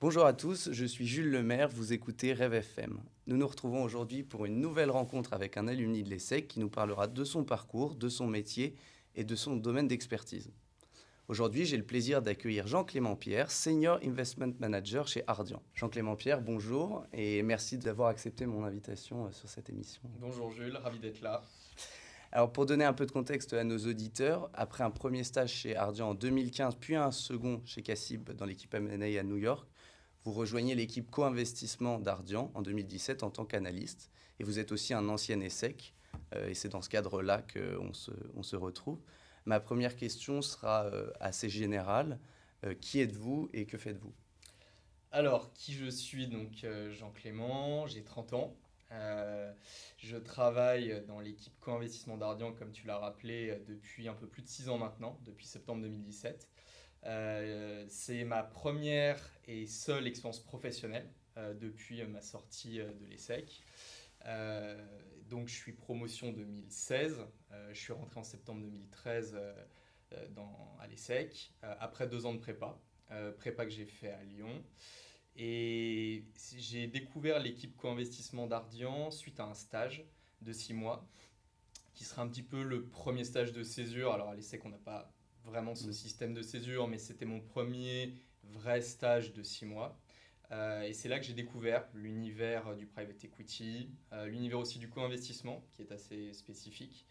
Bonjour à tous, je suis Jules Lemaire, vous écoutez Rêve FM. Nous nous retrouvons aujourd'hui pour une nouvelle rencontre avec un alumni de l'ESSEC qui nous parlera de son parcours, de son métier et de son domaine d'expertise. Aujourd'hui, j'ai le plaisir d'accueillir Jean-Clément Pierre, Senior Investment Manager chez Ardian. Jean-Clément Pierre, bonjour et merci d'avoir accepté mon invitation euh, sur cette émission. Bonjour Jules, ravi d'être là. Alors pour donner un peu de contexte à nos auditeurs, après un premier stage chez Ardian en 2015, puis un second chez Cassib dans l'équipe M&A à New York, vous rejoignez l'équipe co-investissement d'Ardian en 2017 en tant qu'analyste et vous êtes aussi un ancien ESSEC euh, et c'est dans ce cadre-là qu'on se, on se retrouve. Ma première question sera euh, assez générale. Euh, qui êtes-vous et que faites-vous? Alors, qui je suis? Donc Jean Clément, j'ai 30 ans. je travaille dans l'équipe co-investissement d'Ardian, comme tu l'as rappelé, depuis un peu plus de 6 ans maintenant, depuis septembre 2017. Euh, c'est ma première et seule expérience professionnelle euh, depuis ma sortie euh, de l'ESSEC. donc je suis promotion 2016, je suis rentré en septembre 2013 dans, à l'ESSEC, après deux ans de prépa, prépa que j'ai fait à Lyon. Et j'ai découvert l'équipe co-investissement d'Ardian suite à un stage de six mois, qui sera un petit peu le premier stage de césure. Alors à l'ESSEC, on n'a pas vraiment ce mm. système de césure, mais c'était mon premier vrai stage de six mois. Euh, et c'est là que j'ai découvert l'univers du private equity, euh, l'univers aussi du co-investissement, qui est assez spécifique.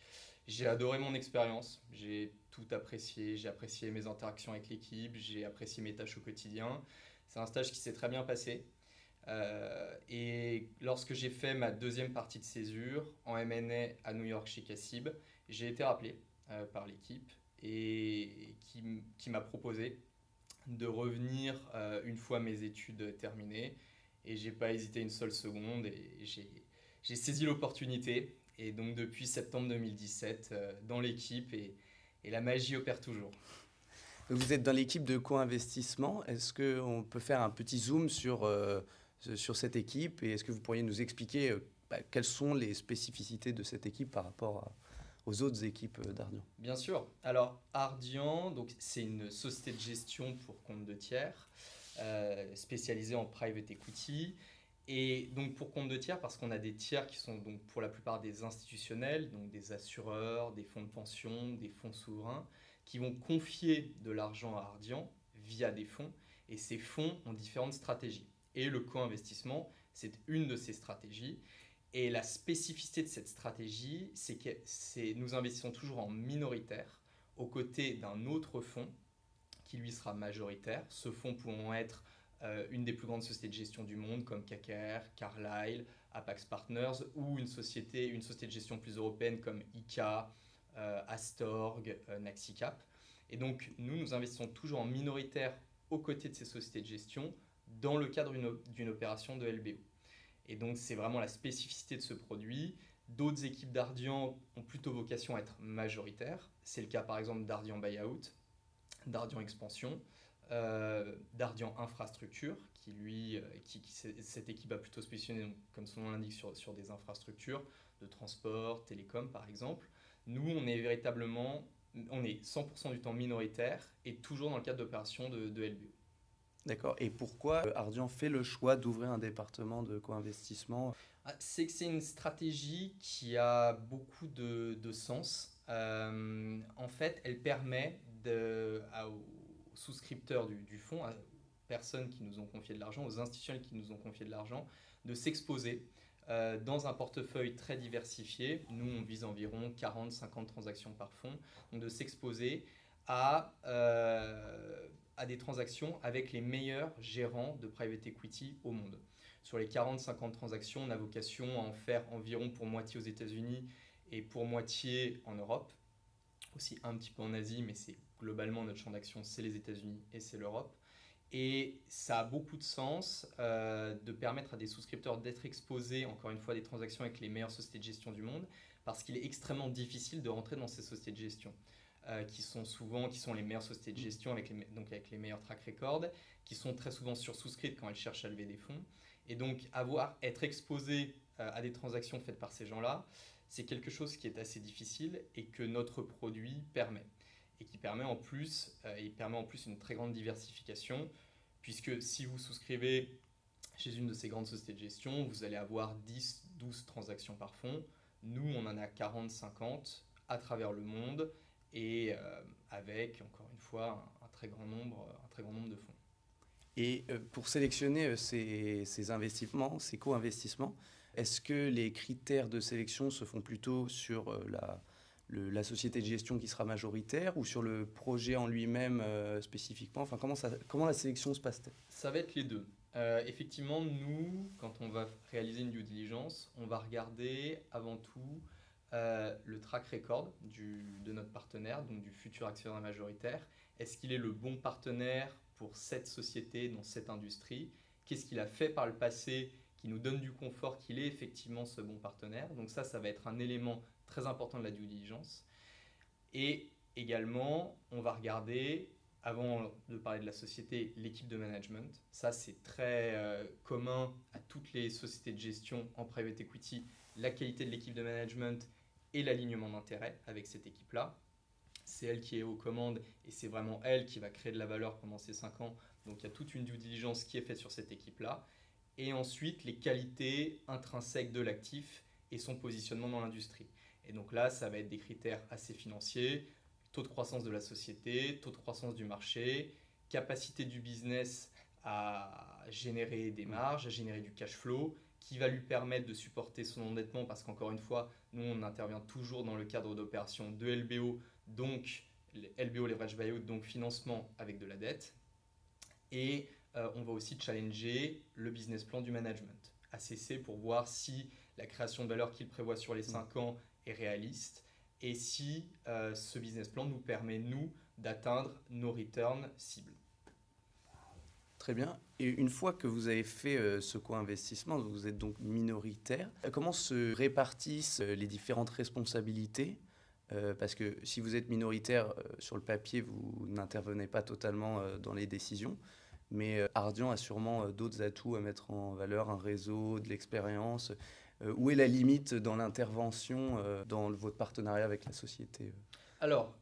J'ai adoré mon expérience, j'ai tout apprécié, j'ai apprécié mes interactions avec l'équipe, j'ai apprécié mes tâches au quotidien. C'est un stage qui s'est très bien passé. Euh, et lorsque j'ai fait ma deuxième partie de césure en M&A à New York chez Cassib, j'ai été rappelé par l'équipe et qui, m'a proposé de revenir euh, une fois mes études terminées. Et j'ai pas hésité une seule seconde et j'ai saisi l'opportunité. Et donc depuis septembre 2017, euh, dans l'équipe et, la magie opère toujours. Vous êtes dans l'équipe de co-investissement. Est-ce qu'on peut faire un petit zoom sur, euh, sur cette équipe et est-ce que vous pourriez nous expliquer bah, quelles sont les spécificités de cette équipe par rapport à, aux autres équipes euh, d'Ardian Bien sûr. Alors, Ardian, c'est une société de gestion pour compte de tiers, euh, spécialisée en private equity. Et donc pour compte de tiers, parce qu'on a des tiers qui sont donc pour la plupart des institutionnels, donc des assureurs, des fonds de pension, des fonds souverains, qui vont confier de l'argent à Ardian via des fonds. Et ces fonds ont différentes stratégies. Et le co-investissement, c'est une de ces stratégies. Et la spécificité de cette stratégie, c'est que nous investissons toujours en minoritaire aux côtés d'un autre fonds qui lui sera majoritaire. Ce fonds pouvant être euh, une des plus grandes sociétés de gestion du monde comme KKR, Carlyle, Apax Partners ou une société, une société de gestion plus européenne comme ICA, euh, Astorg, euh, Naxicap. Et donc nous, nous investissons toujours en minoritaire aux côtés de ces sociétés de gestion dans le cadre d'une opération de LBO. Et donc, c'est vraiment la spécificité de ce produit. D'autres équipes d'Ardian ont plutôt vocation à être majoritaires. C'est le cas par exemple d'Ardian Buyout, d'Ardian Expansion, euh, d'Ardian Infrastructure, qui lui, euh, cette équipe a plutôt se positionner, comme son nom l'indique, sur, des infrastructures de transport, télécom par exemple. Nous, on est véritablement, on est 100% du temps minoritaire et toujours dans le cadre d'opérations de, de LBO. D'accord. Et pourquoi euh, Ardian fait le choix d'ouvrir un département de co-investissement? Ah, C'est que c'est une stratégie qui a beaucoup de, sens. Euh, en fait, elle permet aux souscripteurs du, du fonds, aux personnes qui nous ont confié de l'argent, aux institutions qui nous ont confié de l'argent, de s'exposer euh, dans un portefeuille très diversifié. Nous, on vise environ 40-50 transactions par fonds. Donc de s'exposer à à des transactions avec les meilleurs gérants de private equity au monde. Sur les 40-50 transactions, on a vocation à en faire environ pour moitié aux États-Unis et pour moitié en Europe, aussi un petit peu en Asie, mais c'est globalement notre champ d'action, c'est les États-Unis et c'est l'Europe. Et ça a beaucoup de sens euh, de permettre à des souscripteurs d'être exposés, encore une fois, à des transactions avec les meilleures sociétés de gestion du monde, parce qu'il est extrêmement difficile de rentrer dans ces sociétés de gestion. Euh, qui sont souvent qui sont les meilleures sociétés de gestion avec les, donc avec les meilleurs track records, qui sont très souvent sursouscrites quand elles cherchent à lever des fonds. Et donc avoir, être exposé euh, à des transactions faites par ces gens-là, c'est quelque chose qui est assez difficile et que notre produit permet. Et qui permet en plus, euh, il permet en plus une très grande diversification, puisque si vous souscrivez chez une de ces grandes sociétés de gestion, vous allez avoir 10, 12 transactions par fonds. Nous, on en a 40, 50 à travers le monde et euh, avec, encore une fois, un, très grand nombre, un très grand nombre de fonds. Et euh, pour sélectionner euh, ces, ces investissements, ces co-investissements, est-ce que les critères de sélection se font plutôt sur la, la société de gestion qui sera majoritaire ou sur le projet en lui-même spécifiquement? Enfin, comment, ça, comment la sélection se passe-t-elle? Ça va être les deux. effectivement, nous, quand on va réaliser une due diligence, on va regarder avant tout euh, le track record de notre partenaire, donc du futur actionnaire majoritaire. Est-ce qu'il est le bon partenaire pour cette société, dans cette industrie? Qu'est-ce qu'il a fait par le passé qui nous donne du confort qu'il est effectivement ce bon partenaire? Donc ça, ça va être un élément très important de la due diligence. Et également, on va regarder, avant de parler de la société, l'équipe de management. Ça, c'est très euh, commun à toutes les sociétés de gestion en private equity. La qualité de l'équipe de management et l'alignement d'intérêt avec cette équipe-là. C'est elle qui est aux commandes et c'est vraiment elle qui va créer de la valeur pendant ces 5 ans. Donc il y a toute une due diligence qui est faite sur cette équipe-là. Et ensuite, les qualités intrinsèques de l'actif et son positionnement dans l'industrie. Et donc là, ça va être des critères assez financiers, taux de croissance de la société, taux de croissance du marché, capacité du business à générer des marges, à générer du cash flow, qui va lui permettre de supporter son endettement parce qu'encore une fois, nous, on intervient toujours dans le cadre d'opérations de LBO, donc LBO, leverage buyout, donc financement avec de la dette. Et euh, on va aussi challenger le business plan du management, ACC, pour voir si la création de valeur qu'il prévoit sur les 5 ans est réaliste et si euh, ce business plan nous permet, nous, d'atteindre nos returns cibles. Très bien. Et une fois que vous avez fait euh, ce co-investissement, vous êtes donc minoritaire, euh, comment se répartissent euh, les différentes responsabilités? Parce que si vous êtes minoritaire, sur le papier, vous n'intervenez pas totalement dans les décisions. Mais Ardian a sûrement d'autres atouts à mettre en valeur, un réseau, de l'expérience. Où est la limite dans l'intervention, dans votre partenariat avec la société? Alors,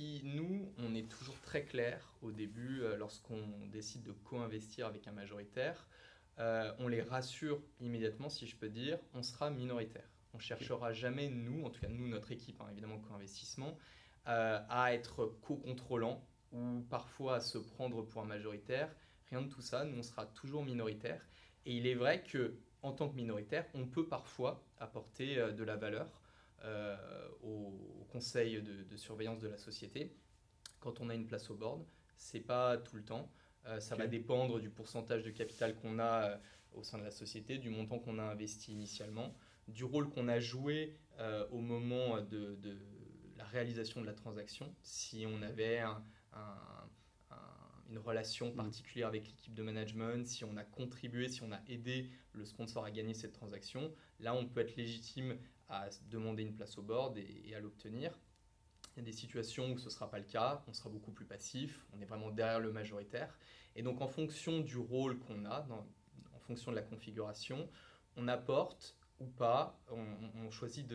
nous, on est toujours très clair au début, euh, lorsqu'on décide de co-investir avec un majoritaire, euh, on les rassure immédiatement, si je peux dire, on sera minoritaire. On cherchera jamais, nous, en tout cas nous, notre équipe, hein, évidemment co-investissement, euh, à être co-contrôlant ou parfois à se prendre pour un majoritaire. Rien de tout ça, nous, on sera toujours minoritaire. Et il est vrai que en tant que minoritaire, on peut parfois apporter de la valeur au, conseil de, surveillance de la société quand on a une place au board. C'est pas tout le temps. Euh, ça va dépendre du pourcentage de capital qu'on a euh, au sein de la société, du montant qu'on a investi initialement, du rôle qu'on a joué au moment de, la réalisation de la transaction. Si on avait une relation mm. particulière avec l'équipe de management, si on a contribué, si on a aidé le sponsor à gagner cette transaction, là on peut être légitime à demander une place au board et, à l'obtenir. Il y a des situations où ce ne sera pas le cas, on sera beaucoup plus passif, on est vraiment derrière le majoritaire. Et donc en fonction du rôle qu'on a, en fonction de la configuration, on apporte ou pas, on, choisit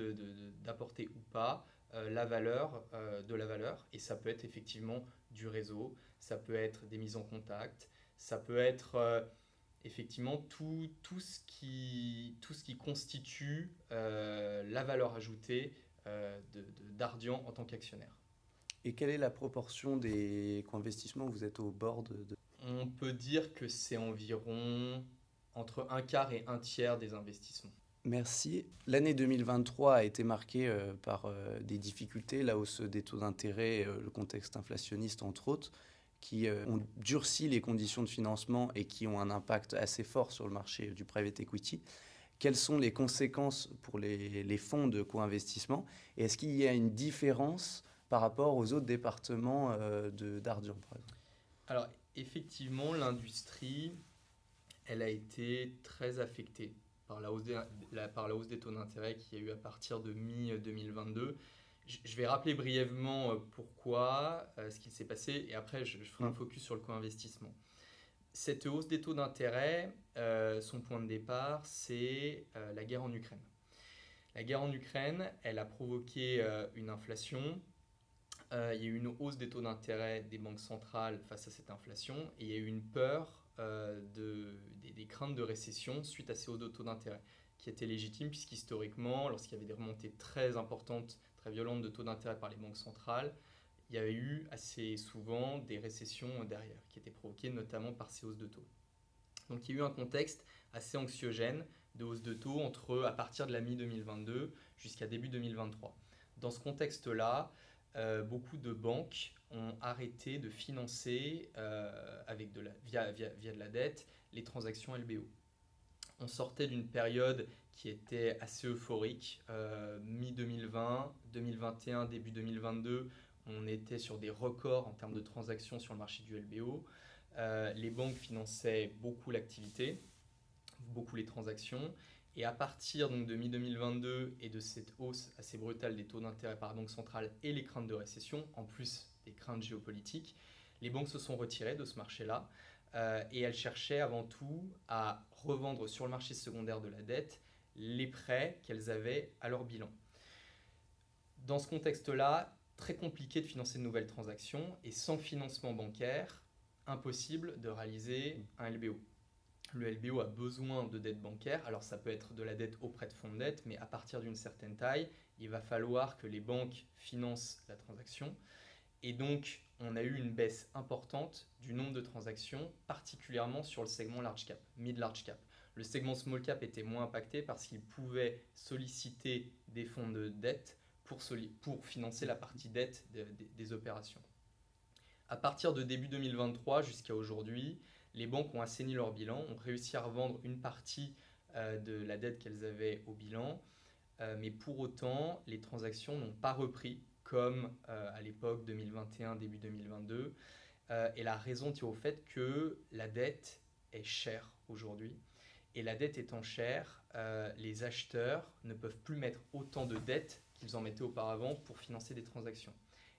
d'apporter ou pas euh, la valeur euh, de la valeur. Et ça peut être effectivement du réseau, ça peut être des mises en contact, ça peut être... Euh, effectivement tout, tout, ce, qui, tout ce qui constitue euh, la valeur ajoutée euh, d'Ardian en tant qu'actionnaire. Et quelle est la proportion des co-investissements Vous êtes au board de... On peut dire que c'est environ entre un quart et un tiers des investissements. Merci. L'année 2023 a été marquée euh, par des difficultés, la hausse des taux d'intérêt, le contexte inflationniste entre autres qui euh, ont durci les conditions de financement et qui ont un impact assez fort sur le marché du private equity. Quelles sont les conséquences pour les, fonds de co-investissement? Et est-ce qu'il y a une différence par rapport aux autres départements euh, d'Ardian, par exemple? Alors, effectivement, l'industrie, elle a été très affectée par la hausse des, par la hausse des taux d'intérêt qu'il y a eu à partir de mi-2022 je vais rappeler brièvement euh, pourquoi, euh, ce qui s'est passé, et après je, ferai un mm. focus sur le co-investissement. Cette hausse des taux d'intérêt, euh, son point de départ, c'est la guerre en Ukraine. La guerre en Ukraine, elle a provoqué une inflation il y a eu une hausse des taux d'intérêt des banques centrales face à cette inflation et il y a eu une peur de, des, craintes de récession suite à ces hauts de taux d'intérêt qui étaient légitimes puisqu'historiquement, lorsqu'il y avait des remontées très importantes, très violentes de taux d'intérêt par les banques centrales, il y avait eu assez souvent des récessions derrière qui étaient provoquées notamment par ces hausses de taux. Donc il y a eu un contexte assez anxiogène de hausse de taux entre à partir de la mi-2022 jusqu'à début 2023. Dans ce contexte-là, euh, beaucoup de banques ont arrêté de financer euh, avec de la, via, via, via, de la dette les transactions LBO. On sortait d'une période qui était assez euphorique, euh, mi-2020, 2021, début 2022, on était sur des records en termes de transactions sur le marché du LBO. les banques finançaient beaucoup l'activité, beaucoup les transactions, et à partir donc, de mi-2022 et de cette hausse assez brutale des taux d'intérêt par banque centrale et les craintes de récession, en plus des craintes géopolitiques, les banques se sont retirées de ce marché-là. Euh, et elles cherchaient avant tout à revendre sur le marché secondaire de la dette les prêts qu'elles avaient à leur bilan. Dans ce contexte-là, très compliqué de financer de nouvelles transactions et sans financement bancaire, impossible de réaliser un LBO le LBO a besoin de dette bancaire. Alors ça peut être de la dette auprès de fonds de dette, mais à partir d'une certaine taille, il va falloir que les banques financent la transaction. Et donc, on a eu une baisse importante du nombre de transactions, particulièrement sur le segment large cap, mid-large cap. Le segment small cap était moins impacté parce qu'il pouvait solliciter des fonds de dette pour, financer la partie dette des opérations. À partir de début 2023 jusqu'à aujourd'hui, les banques ont assaini leur bilan, ont réussi à revendre une partie euh, de la dette qu'elles avaient au bilan, euh, mais pour autant, les transactions n'ont pas repris comme euh, à l'époque 2021, début 2022. et la raison tient au fait que la dette est chère aujourd'hui. Et la dette étant chère, les acheteurs ne peuvent plus mettre autant de dettes qu'ils en mettaient auparavant pour financer des transactions.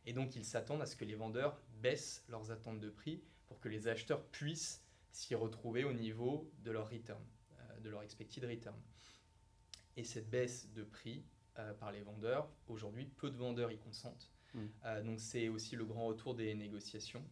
Et donc ils s'attendent à ce que les vendeurs baissent leurs attentes de prix pour que les acheteurs puissent s'y retrouver au niveau de leur return, euh, de leur expected return. Et cette baisse de prix euh, par les vendeurs, aujourd'hui, peu de vendeurs y consentent. Mm. Euh, donc c'est aussi le grand retour des négociations.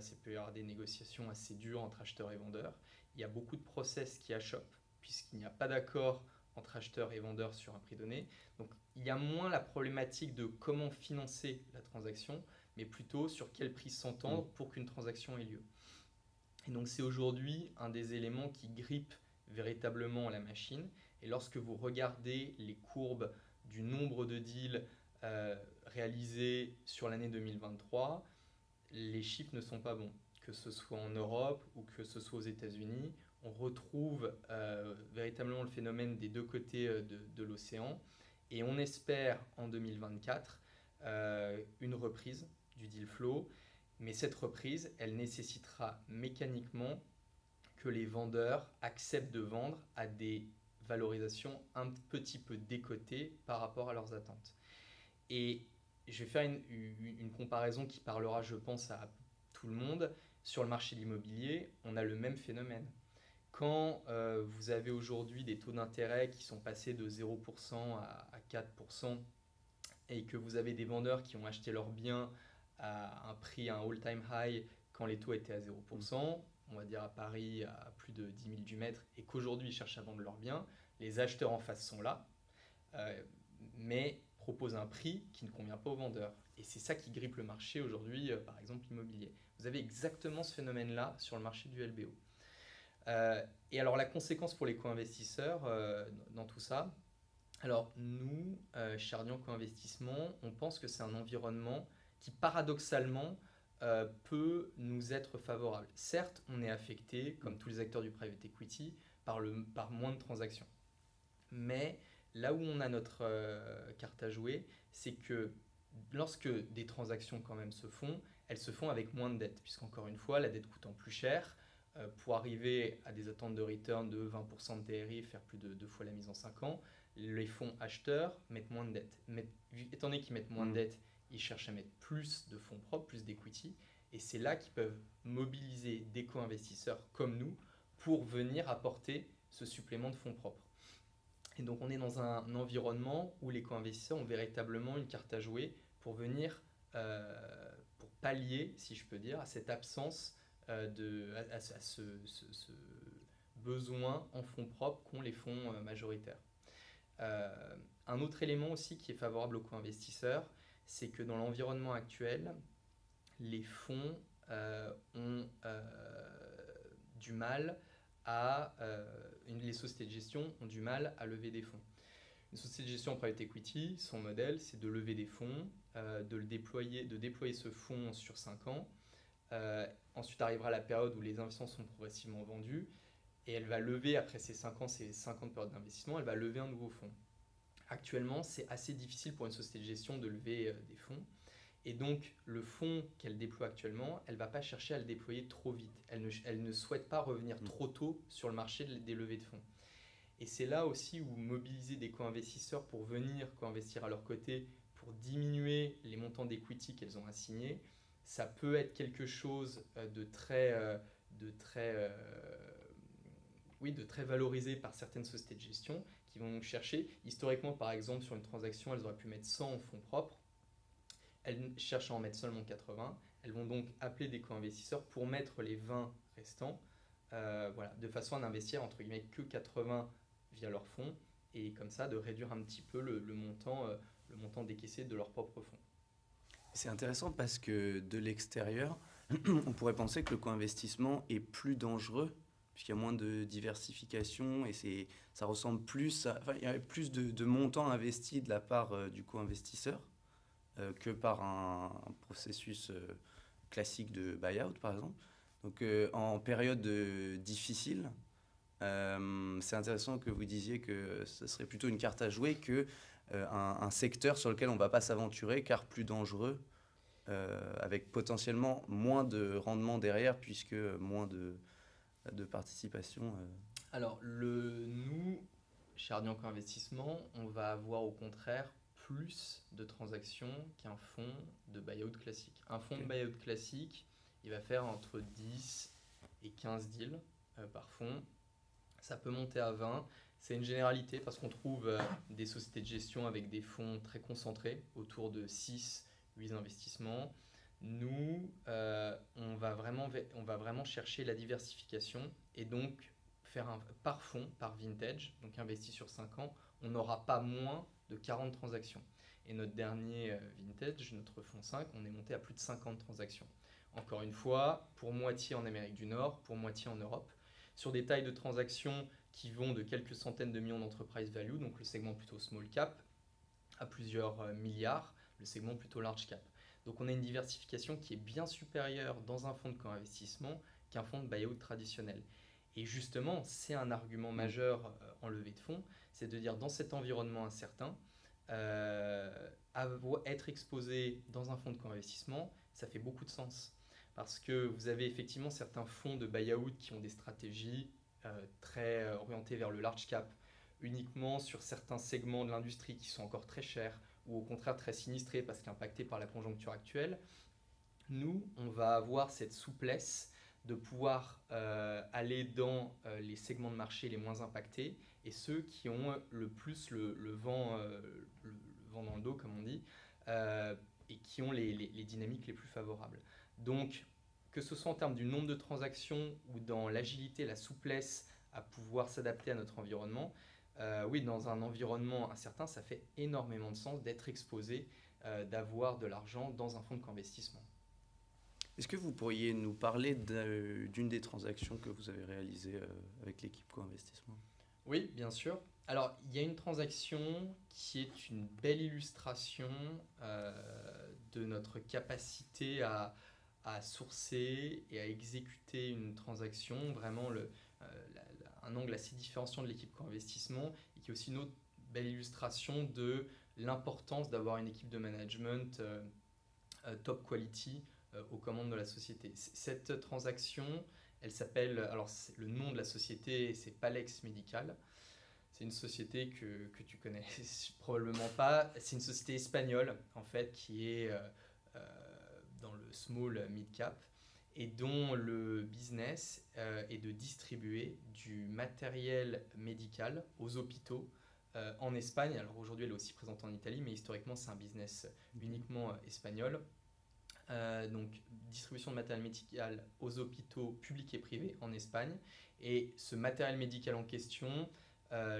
c'est peut y avoir des négociations assez dures entre acheteurs et vendeurs. Il y a beaucoup de process qui achoppent puisqu'il n'y a pas d'accord entre acheteurs et vendeurs sur un prix donné. Donc il y a moins la problématique de comment financer la transaction, mais plutôt sur quel prix s'entendre mm. pour qu'une transaction ait lieu. Et donc c'est aujourd'hui un des éléments qui grippe véritablement la machine. Et lorsque vous regardez les courbes du nombre de deals euh, réalisés sur l'année 2023, les chiffres ne sont pas bons. Que ce soit en Europe ou que ce soit aux États-Unis, on retrouve euh, véritablement le phénomène des deux côtés euh, de, de l'océan. Et on espère en 2024 une reprise du deal flow mais cette reprise, elle nécessitera mécaniquement que les vendeurs acceptent de vendre à des valorisations un petit peu décotées par rapport à leurs attentes. Et je vais faire une, comparaison qui parlera, je pense, à tout le monde. Sur le marché de l'immobilier, on a le même phénomène. Quand euh, vous avez aujourd'hui des taux d'intérêt qui sont passés de 0% à, à 4% et que vous avez des vendeurs qui ont acheté leurs biens à un prix, un all-time high quand les taux étaient à 0%, on va dire à Paris à plus de 10 000 du mètre, et qu'aujourd'hui ils cherchent à vendre leurs biens, les acheteurs en face sont là, euh, mais proposent un prix qui ne convient pas aux vendeurs. Et c'est ça qui grippe le marché aujourd'hui, euh, par exemple l'immobilier. Vous avez exactement ce phénomène-là sur le marché du LBO. Euh, et alors la conséquence pour les co-investisseurs dans tout ça, alors nous, chez Ardian Co-Investissement, on pense que c'est un environnement qui paradoxalement euh, peut nous être favorable. Certes, on est affecté, comme tous les acteurs du private equity, par, le, par moins de transactions. Mais là où on a notre euh, carte à jouer, c'est que lorsque des transactions quand même se font, elles se font avec moins de dettes, puisqu'encore une fois, la dette coûtant plus cher, euh, pour arriver à des attentes de return de 20% de TRI, faire plus de deux fois la mise en 5 ans, les fonds acheteurs mettent moins de dettes. Mais, étant donné qu'ils mettent moins de mmh. dettes ils cherchent à mettre plus de fonds propres, plus d'equity, et c'est là qu'ils peuvent mobiliser des co-investisseurs comme nous pour venir apporter ce supplément de fonds propres. Et donc on est dans un environnement où les co-investisseurs ont véritablement une carte à jouer pour venir pour pallier, si je peux dire, à cette absence de, à, ce, besoin en fonds propres qu'ont les fonds majoritaires. un autre élément aussi qui est favorable aux co-investisseurs, c'est que dans l'environnement actuel, les fonds ont du mal à. Les sociétés de gestion ont du mal à lever des fonds. Une société de gestion private equity, son modèle, c'est de lever des fonds, euh, de, le déployer, de déployer ce fonds sur 5 ans. Euh, ensuite arrivera la période où les investissements sont progressivement vendus et elle va lever, après ces 5 ans, ces 50 périodes d'investissement, elle va lever un nouveau fonds. Actuellement, c'est assez difficile pour une société de gestion de lever euh, des fonds. Et donc, le fonds qu'elle déploie actuellement, elle ne va pas chercher à le déployer trop vite. Elle ne, elle ne souhaite pas revenir trop tôt sur le marché des levées de fonds. Et c'est là aussi où mobiliser des co-investisseurs pour venir co-investir à leur côté, pour diminuer les montants d'equity qu'elles ont assignés, ça peut être quelque chose euh, de très, euh, de très, euh, oui, de très valorisé par certaines sociétés de gestion qui vont chercher. Historiquement, par exemple, sur une transaction, elles auraient pu mettre 100 en fonds propres. Elles cherchent à en mettre seulement 80. Elles vont donc appeler des co-investisseurs pour mettre les 20 restants. voilà, de façon à n'investir entre guillemets que 80 via leurs fonds et comme ça de réduire un petit peu le, montant, euh, le montant décaissé de leurs propres fonds. C'est intéressant parce que de l'extérieur, on pourrait penser que le co-investissement est plus dangereux puisqu'il y a moins de diversification et c'est, ça ressemble plus à, enfin, il y a plus de, montants investis de la part euh, du co-investisseur euh, que par un, processus classique de buyout par exemple. Donc en période difficile, euh, c'est intéressant que vous disiez que ce serait plutôt une carte à jouer que euh, un, secteur sur lequel on ne va pas s'aventurer car plus dangereux, euh, avec potentiellement moins de rendement derrière puisque moins de, de participation. Alors, le, nous, chez Ardian Investissement, on va avoir au contraire plus de transactions qu'un fonds de buyout classique. Un fonds de buyout classique, il va faire entre 10 et 15 deals par fonds ça peut monter à 20. C'est une généralité parce qu'on trouve euh, des sociétés de gestion avec des fonds très concentrés, autour de 6, 8 investissements. Nous, euh, on, va vraiment, on va vraiment chercher la diversification et donc faire un, par fonds, par vintage, donc investi sur 5 ans, on n'aura pas moins de 40 transactions. Et notre dernier euh, vintage, notre fonds 5, on est monté à plus de 50 transactions. Encore une fois, pour moitié en Amérique du Nord, pour moitié en Europe sur des tailles de transactions qui vont de quelques centaines de millions d'entreprise value, donc le segment plutôt small cap, à plusieurs euh, milliards, le segment plutôt large cap. Donc on a une diversification qui est bien supérieure dans un fonds de co-investissement qu'un fonds de buyout traditionnel. Et justement, c'est un argument majeur euh, en levée de fonds, c'est de dire dans cet environnement incertain, euh, être exposé dans un fonds de co-investissement, ça fait beaucoup de sens parce que vous avez effectivement certains fonds de buyout qui ont des stratégies euh, très euh, orientées vers le large cap, uniquement sur certains segments de l'industrie qui sont encore très chers ou au contraire très sinistrés parce qu'impactés par la conjoncture actuelle. Nous, on va avoir cette souplesse de pouvoir aller dans les segments de marché les moins impactés et ceux qui ont le plus le, vent, le, vent dans le dos, comme on dit, et qui ont les, dynamiques les plus favorables. Donc, que ce soit en termes du nombre de transactions ou dans l'agilité, la souplesse à pouvoir s'adapter à notre environnement, euh, oui, dans un environnement incertain, ça fait énormément de sens d'être exposé, euh, d'avoir de l'argent dans un fonds d'investissement. Est-ce que vous pourriez nous parler d'une des transactions que vous avez réalisées euh, avec l'équipe co-investissement? Oui, bien sûr. Alors, il y a une transaction qui est une belle illustration de notre capacité à, sourcer et à exécuter une transaction, vraiment euh, un angle assez différenciant de l'équipe co-investissement qui est aussi une autre belle illustration de l'importance d'avoir une équipe de management euh, euh, top quality aux commandes de la société. Cette transaction, elle s'appelle, alors le nom de la société, c'est Palex Medical. C'est une société que, que, tu connais probablement pas. C'est une société espagnole, en fait, qui est dans le small mid cap et dont le business euh, est de distribuer du matériel médical aux hôpitaux euh, en Espagne. Alors aujourd'hui, elle est aussi présente en Italie, mais historiquement, c'est un business uniquement euh, donc distribution de matériel médical aux hôpitaux publics et privés en Espagne. Et ce matériel médical en question,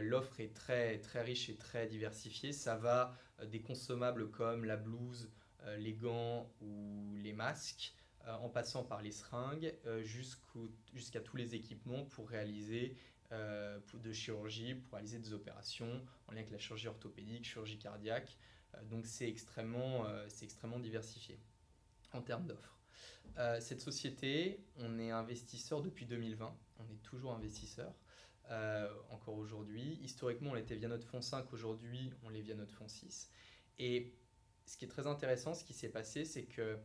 l'offre est très, très riche et très diversifiée. Ça va des consommables comme la blouse, les gants ou les masques, en passant par les seringues, jusqu'à tous les équipements pour réaliser euh, de chirurgie pour réaliser des opérations en lien avec la chirurgie orthopédique, chirurgie cardiaque. Euh, donc c'est extrêmement, euh, c'est extrêmement diversifié en termes d'offres. cette société, on est investisseur depuis 2020, on est toujours investisseur. encore aujourd'hui. Historiquement, on l'était via notre fonds 5, aujourd'hui, on l'est via notre fonds 6. Et ce qui est très intéressant, ce qui s'est passé, c'est que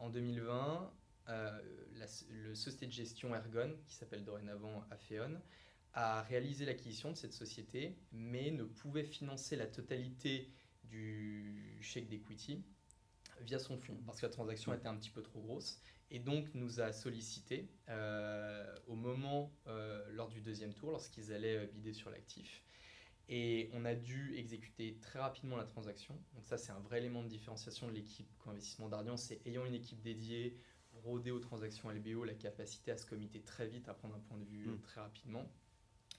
en 2020, euh, la, le société de gestion Ergon, qui s'appelle dorénavant Afeon, a réalisé l'acquisition de cette société, mais ne pouvait financer la totalité du chèque d'equity via son fonds, parce que la transaction était un petit peu trop grosse, et donc nous a sollicité euh, au moment, euh, lors du deuxième tour, lorsqu'ils allaient bider sur l'actif. Et on a dû exécuter très rapidement la transaction. Donc ça, c'est un vrai élément de différenciation de l'équipe co-investissement d'Ardian, c'est ayant une équipe dédiée, rôder aux transactions LBO la capacité à se committer très vite, à prendre un point de vue mm. très rapidement.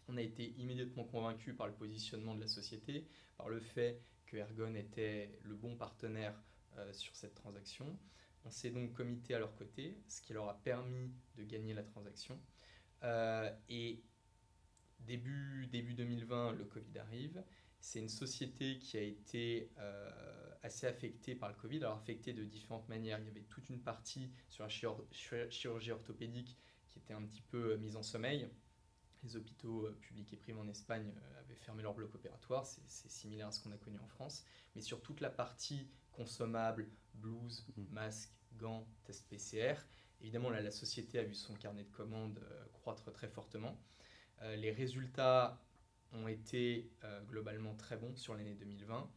On a été immédiatement convaincu par le positionnement de la société, par le fait que Ergon était le bon partenaire euh, sur cette transaction. On s'est donc comité à leur côté, ce qui leur a permis de gagner la transaction. Euh, et début, début 2020, le Covid arrive. C'est une société qui a été euh, assez affectée par le Covid, alors affectée de différentes manières. Il y avait toute une partie sur la chirurgie orthopédique qui était un petit peu euh, mise en sommeil. Les hôpitaux euh, publics et privés en Espagne avaient fermé leur bloc opératoire, c'est similaire à ce qu'on a connu en France. Mais sur toute la partie consommable, blouse, mmh. masque, gants, test PCR, évidemment là, la société a vu son carnet de commandes croître très fortement. les résultats ont été euh, globalement très bons sur l'année 2020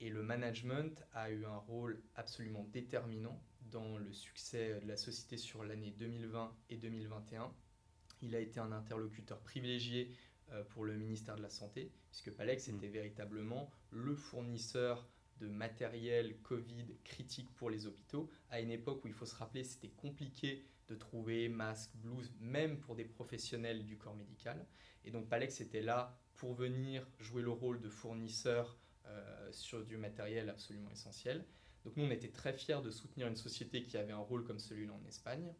et le management a eu un rôle absolument déterminant dans le succès de la société sur l'année 2020 et 2021. Il a été un interlocuteur privilégié euh, pour le ministère de la Santé, puisque Palex mm. était véritablement le fournisseur de matériel Covid critique pour les hôpitaux, à une époque où il faut se rappeler c'était compliqué de trouver masques, blouses, même pour des professionnels du corps médical. Et donc Palex était là pour venir jouer le rôle de fournisseur euh, sur du matériel absolument essentiel. Donc nous, on était très fiers de soutenir une société qui avait un rôle comme celui-là en Espagne.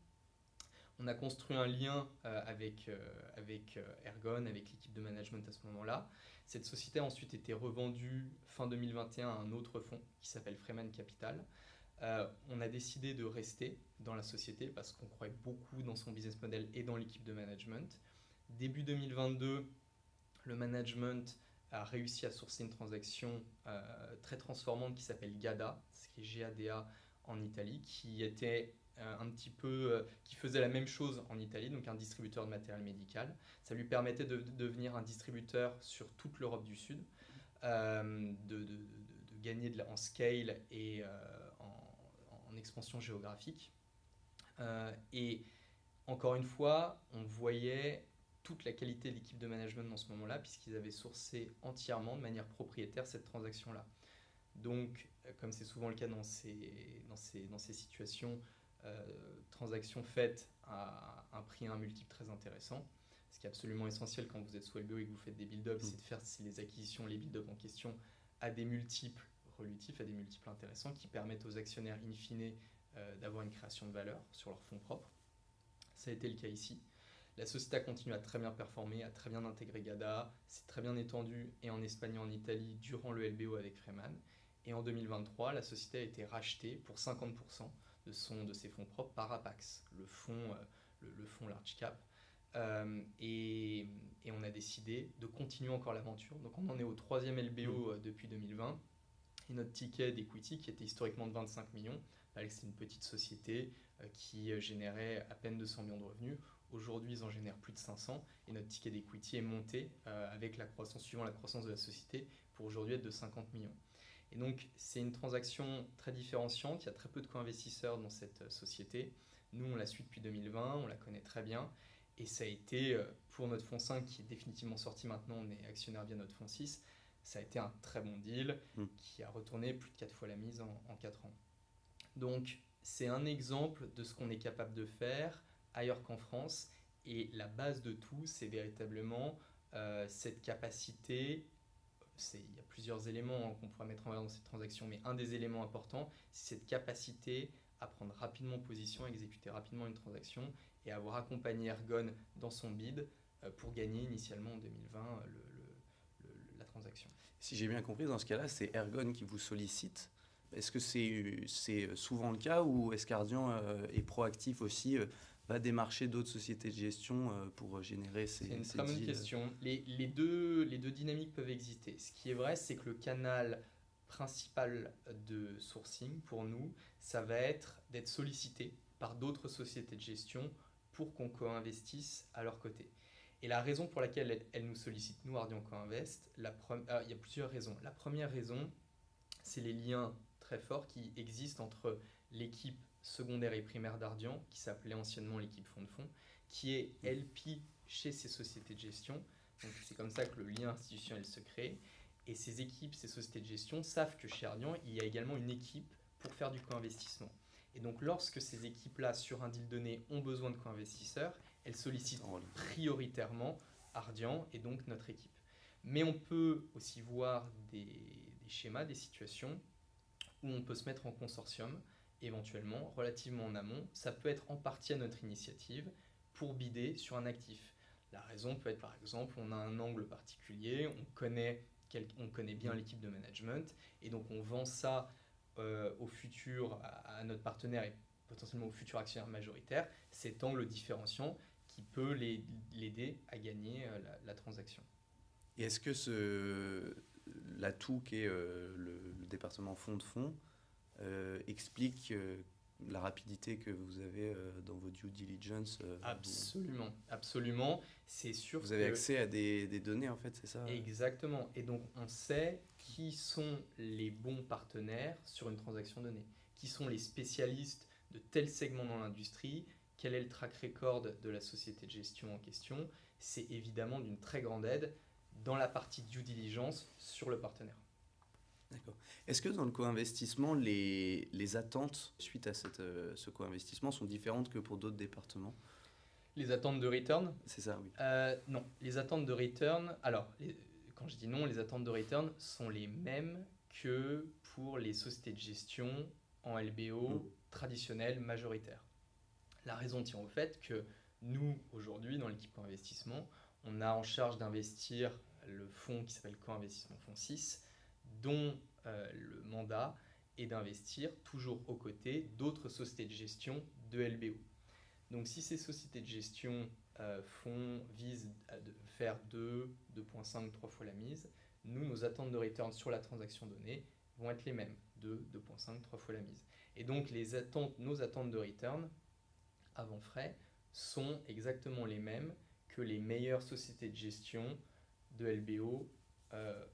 On a construit un lien euh, avec, euh, avec Ergon, avec l'équipe de management à ce moment-là. Cette société a ensuite été revendue fin 2021 à un autre fonds qui s'appelle Freeman Capital. on a décidé de rester dans la société parce qu'on croyait beaucoup dans son business model et dans l'équipe de management. Début 2022, le management a réussi à sourcer une transaction euh, très transformante qui s'appelle GADA, ce qui est GADA en Italie, qui était euh, un petit peu, euh, qui faisait la même chose en Italie, donc un distributeur de matériel médical. Ça lui permettait de, devenir un distributeur sur toute l'Europe du Sud, de, gagner de en scale et en, en, expansion géographique. et encore une fois, on voyait toute la qualité de l'équipe de management dans ce moment-là, puisqu'ils avaient sourcé entièrement, de manière propriétaire, cette transaction-là. Donc, euh, comme c'est souvent le cas dans ces, dans ces, dans ces situations, euh, transactions faites à un prix, à un multiple très intéressant. Ce qui est absolument essentiel quand vous êtes sous LBO et que vous faites des build-up, mm. c'est de faire les acquisitions, les build-up en question à des multiples relutifs, à des multiples intéressants qui permettent aux actionnaires in fine euh, d'avoir une création de valeur sur leurs fonds propres. Ça a été le cas ici. La société a continué à très bien performer, à très bien intégrer GADA, s'est très bien étendue et en Espagne et en Italie durant le LBO avec Freeman. Et en 2023, la société a été rachetée pour 50% de, son, de ses fonds propres par Apax, le fonds, euh, le, fonds large cap. Euh, et, et, on a décidé de continuer encore l'aventure. Donc on en est au troisième LBO mmh. euh, depuis 2020. Et notre ticket d'equity, qui était historiquement de 25 millions, c'est une petite société qui générait à peine 200 millions de revenus. Aujourd'hui, ils en génèrent plus de 500 et notre ticket d'equity est monté avec la croissance, suivant la croissance de la société, pour aujourd'hui être de 50 millions. Et donc, c'est une transaction très différenciante. Il y a très peu de co-investisseurs dans cette euh, société. Nous, on la suit depuis 2020, on la connaît très bien. Et ça a été, euh, pour notre fonds 5, qui est définitivement sorti maintenant, on est actionnaire via notre fonds 6, ça a été un très bon deal mmh. qui a retourné plus de 4 fois la mise en, en 4 ans. Donc, c'est un exemple de ce qu'on est capable de faire ailleurs qu'en France. Et la base de tout, c'est véritablement euh, cette capacité. Il y a plusieurs éléments qu'on pourrait mettre en valeur dans cette transaction, mais un des éléments importants, c'est cette capacité à prendre rapidement position, à exécuter rapidement une transaction et avoir accompagné Ergon dans son bid euh, pour gagner initialement en 2020 le, la transaction. Si j'ai bien compris, dans ce cas-là, c'est Ergon qui vous sollicite. Est-ce que c'est souvent le cas ou est-ce qu'Ardian euh, est proactif aussi va démarcher d'autres sociétés de gestion euh, pour générer ces. C'est une très bonne question. Les, les, deux, les deux dynamiques peuvent exister. Ce qui est vrai, c'est que le canal principal de sourcing pour nous, ça va être d'être sollicité par d'autres sociétés de gestion pour qu'on co-investisse à leur côté. Et la raison pour laquelle elles, nous sollicitent, nous, Ardian Co-Invest, ah, il y a plusieurs raisons. La première raison, c'est les liens très forts qui existent entre l'équipe secondaire et primaire d'Ardian, qui s'appelait anciennement l'équipe Fonds de Fonds, qui est LP chez ces sociétés de gestion. Donc c'est comme ça que le lien institutionnel se crée. Et ces équipes, ces sociétés de gestion savent que chez Ardian, il y a également une équipe pour faire du co-investissement. Et donc lorsque ces équipes-là, sur un deal donné, ont besoin de co-investisseurs, elles sollicitent prioritairement Ardian et donc notre équipe. Mais on peut aussi voir des, des schémas, des situations où on peut se mettre en consortium éventuellement, relativement en amont. Ça peut être en partie à notre initiative pour bider sur un actif. La raison peut être par exemple, on a un angle particulier, on connaît, on connaît bien l'équipe de management, et donc on vend ça euh, au futur, à, notre partenaire et potentiellement au futur actionnaire majoritaire, cet angle différenciant qui peut l'aider à gagner euh, la, transaction. Et est-ce que ce, l'atout qu'est euh, le, département fonds de fonds explique euh, la rapidité que vous avez euh, dans vos due diligence. absolument, absolument. C'est sûr. Vous avez accès à des, des, données en fait, c'est ça Exactement. Et donc on sait qui sont les bons partenaires sur une transaction donnée, qui sont les spécialistes de tel segment dans l'industrie, quel est le track record de la société de gestion en question? C'est évidemment d'une très grande aide dans la partie due diligence sur le partenaire. D'accord. Est-ce que dans le co-investissement, les, les, attentes suite à cette, euh, ce co-investissement sont différentes que pour d'autres départements? Les attentes de return? C'est ça, oui. Euh, non, les attentes de return, alors, quand je dis non, les attentes de return sont les mêmes que pour les sociétés de gestion en LBO mm. traditionnelles majoritaires. La raison tient au fait que nous, aujourd'hui, dans l'équipe co-investissement, on a en charge d'investir le fonds qui s'appelle Co-investissement Fonds 6, dont euh, le mandat est d'investir toujours aux côtés d'autres sociétés de gestion de LBO. Donc si ces sociétés de gestion euh, font, visent à faire 2, 2.5, 3 fois la mise, nous, nos attentes de return sur la transaction donnée vont être les mêmes, 2, 2.5, 3 fois la mise. Et donc nos attentes de return avant frais sont exactement les mêmes que les meilleures sociétés de gestion de LBO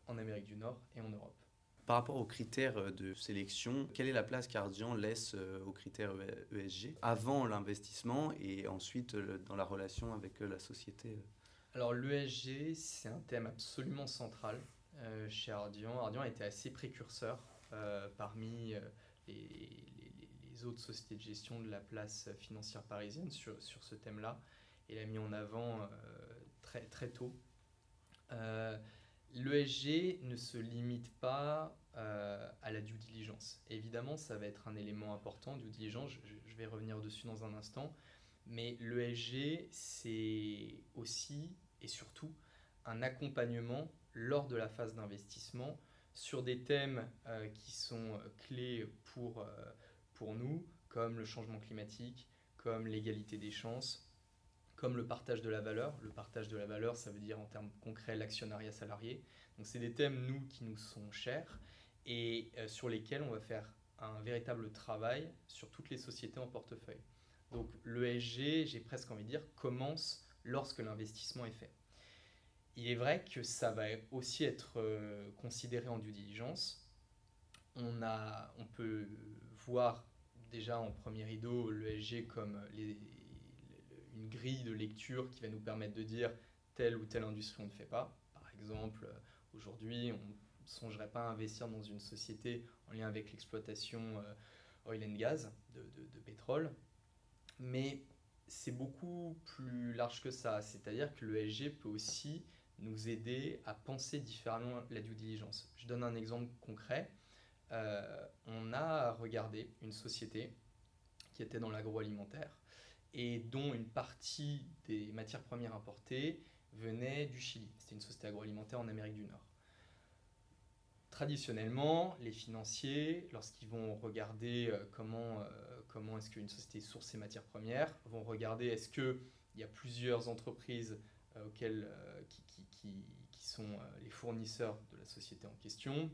en Amérique du Nord et en Europe. Par rapport aux critères euh, de sélection, quelle est la place qu'Ardian laisse euh, aux critères ESG avant l'investissement et ensuite dans la relation avec la société Alors l'ESG, c'est un thème absolument central chez Ardian. Ardian a été assez précurseur parmi les, les, autres sociétés de gestion de la place financière parisienne sur, sur ce thème-là et l'a mis en avant très, très tôt. L'ESG ne se limite pas euh, à la due diligence. Évidemment, ça va être un élément important, due diligence, je, vais revenir dessus dans un instant, mais l'ESG, c'est aussi et surtout un accompagnement lors de la phase d'investissement sur des thèmes euh, qui sont clés euh, pour nous, comme le changement climatique, comme l'égalité des chances, comme le partage de la valeur. Le partage de la valeur, ça veut dire en termes concrets l'actionnariat salarié. Donc c'est des thèmes, nous, qui nous sont chers et euh, sur lesquels on va faire un véritable travail sur toutes les sociétés en portefeuille. Donc l'ESG, j'ai presque envie de dire, commence lorsque l'investissement est fait. Il est vrai que ça va aussi être euh, considéré en due diligence. On, a, on peut voir déjà en premier rideau l'ESG comme les, une grille de lecture qui va nous permettre de dire telle ou telle industrie on ne fait pas. Par exemple, aujourd'hui, on ne songerait pas à investir dans une société en lien avec l'exploitation euh, oil and gas, de, de pétrole. Mais c'est beaucoup plus large que ça. C'est-à-dire que le SG peut aussi nous aider à penser différemment la due diligence. Je donne un exemple concret. Euh, on a regardé une société qui était dans l'agroalimentaire et dont une partie des matières premières importées venait du Chili. C'était une société agroalimentaire en Amérique du Nord. Traditionnellement, les financiers, lorsqu'ils vont regarder euh, comment, euh, comment est-ce qu'une société source ses matières premières, vont regarder est-ce qu'il y a plusieurs entreprises auxquelles, qui, qui, qui, sont les fournisseurs de la société en question,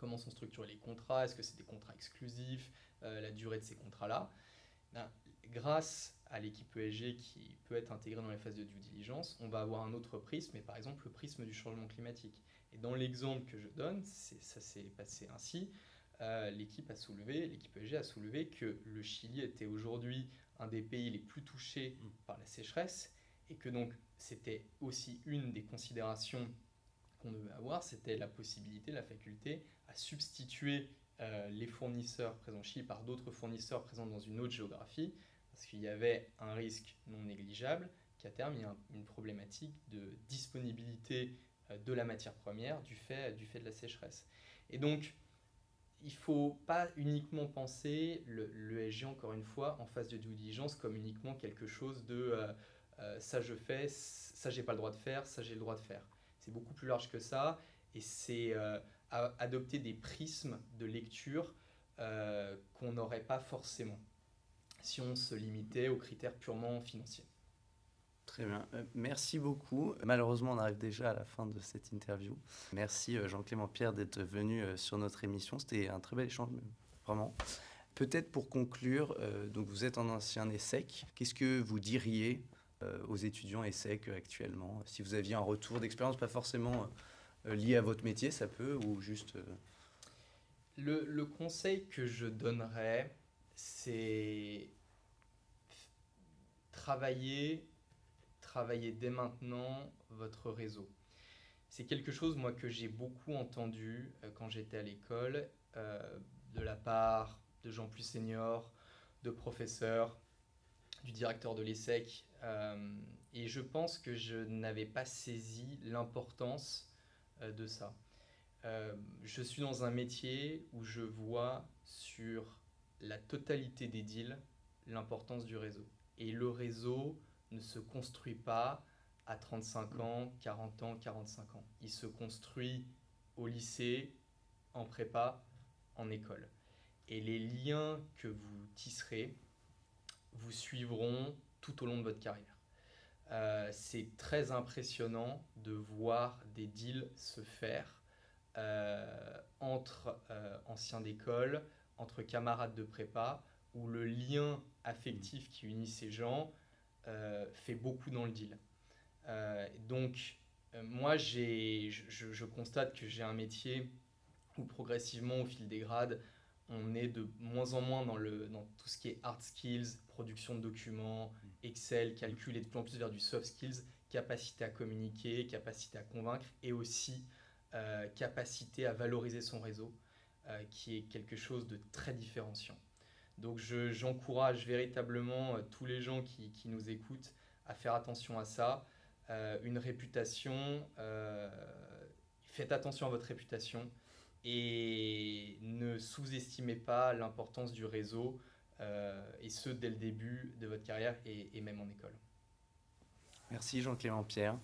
comment sont structurés les contrats, est-ce que c'est des contrats exclusifs, euh, la durée de ces contrats-là? Ben, grâce à l'équipe ESG qui peut être intégrée dans les phases de due diligence, on va avoir un autre prisme, mais par exemple le prisme du changement climatique. Et dans l'exemple que je donne, ça s'est passé ainsi. Euh, l'équipe a soulevé, l'équipe ESG a soulevé que le Chili était aujourd'hui un des pays les plus touchés mm. par la sécheresse et que donc c'était aussi une des considérations qu'on devait avoir, c'était la possibilité, la faculté à substituer euh, les fournisseurs présents Chili par d'autres fournisseurs présents dans une autre géographie, parce qu'il y avait un risque non négligeable qu'à terme, il y a une problématique de disponibilité euh, de la matière première du fait, du fait de la sécheresse. Et donc, il ne faut pas uniquement penser l'ESG, encore une fois, en phase de due diligence comme uniquement quelque chose de euh, ça je fais, ça j'ai pas le droit de faire, ça j'ai le droit de faire. C'est beaucoup plus large que ça et c'est adopter des prismes de lecture euh, qu'on n'aurait pas forcément si on se limitait aux critères purement financiers. Très bien. Euh, merci beaucoup. Malheureusement, on arrive déjà à la fin de cette interview. Merci euh, Jean-Clément Pierre d'être venu sur notre émission. C'était un très bel échange, vraiment. Peut-être pour conclure, donc vous êtes un ancien ESSEC. Qu'est-ce que vous diriez aux étudiants ESSEC actuellement? Si vous aviez un retour d'expérience, pas forcément euh, lié à votre métier, ça peut, ou juste... Euh, le, le, conseil que je donnerais, c'est travailler, travailler dès maintenant votre réseau. C'est quelque chose, moi, que j'ai beaucoup entendu euh, quand j'étais à l'école, de la part de gens plus seniors, de professeurs, du directeur de l'ESSEC. et je pense que je n'avais pas saisi l'importance euh, de ça. Euh, je suis dans un métier où je vois sur la totalité des deals l'importance du réseau. Et le réseau ne se construit pas à 35 ans, 40 ans, 45 ans. Il se construit au lycée, en prépa, en école. Et les liens que vous tisserez vous suivront tout au long de votre carrière. Euh, c'est très impressionnant de voir des deals se faire euh, entre euh, anciens d'école, entre camarades de prépa, où le lien affectif qui unit ces gens fait beaucoup dans le deal. donc, moi, je, je, constate que j'ai un métier où progressivement, au fil des grades, on est de moins en moins dans, le, dans tout ce qui est hard skills, production de documents, Excel, calcul et de plus en plus vers du soft skills, capacité à communiquer, capacité à convaincre et aussi euh, capacité à valoriser son réseau, euh, qui est quelque chose de très différenciant. Donc j'encourage véritablement euh, tous les gens qui, nous écoutent à faire attention à ça. une réputation, faites attention à votre réputation et ne sous-estimez pas l'importance du réseau. Euh, et ce dès le début de votre carrière et, et même en école. Merci Jean-Clément Pierre.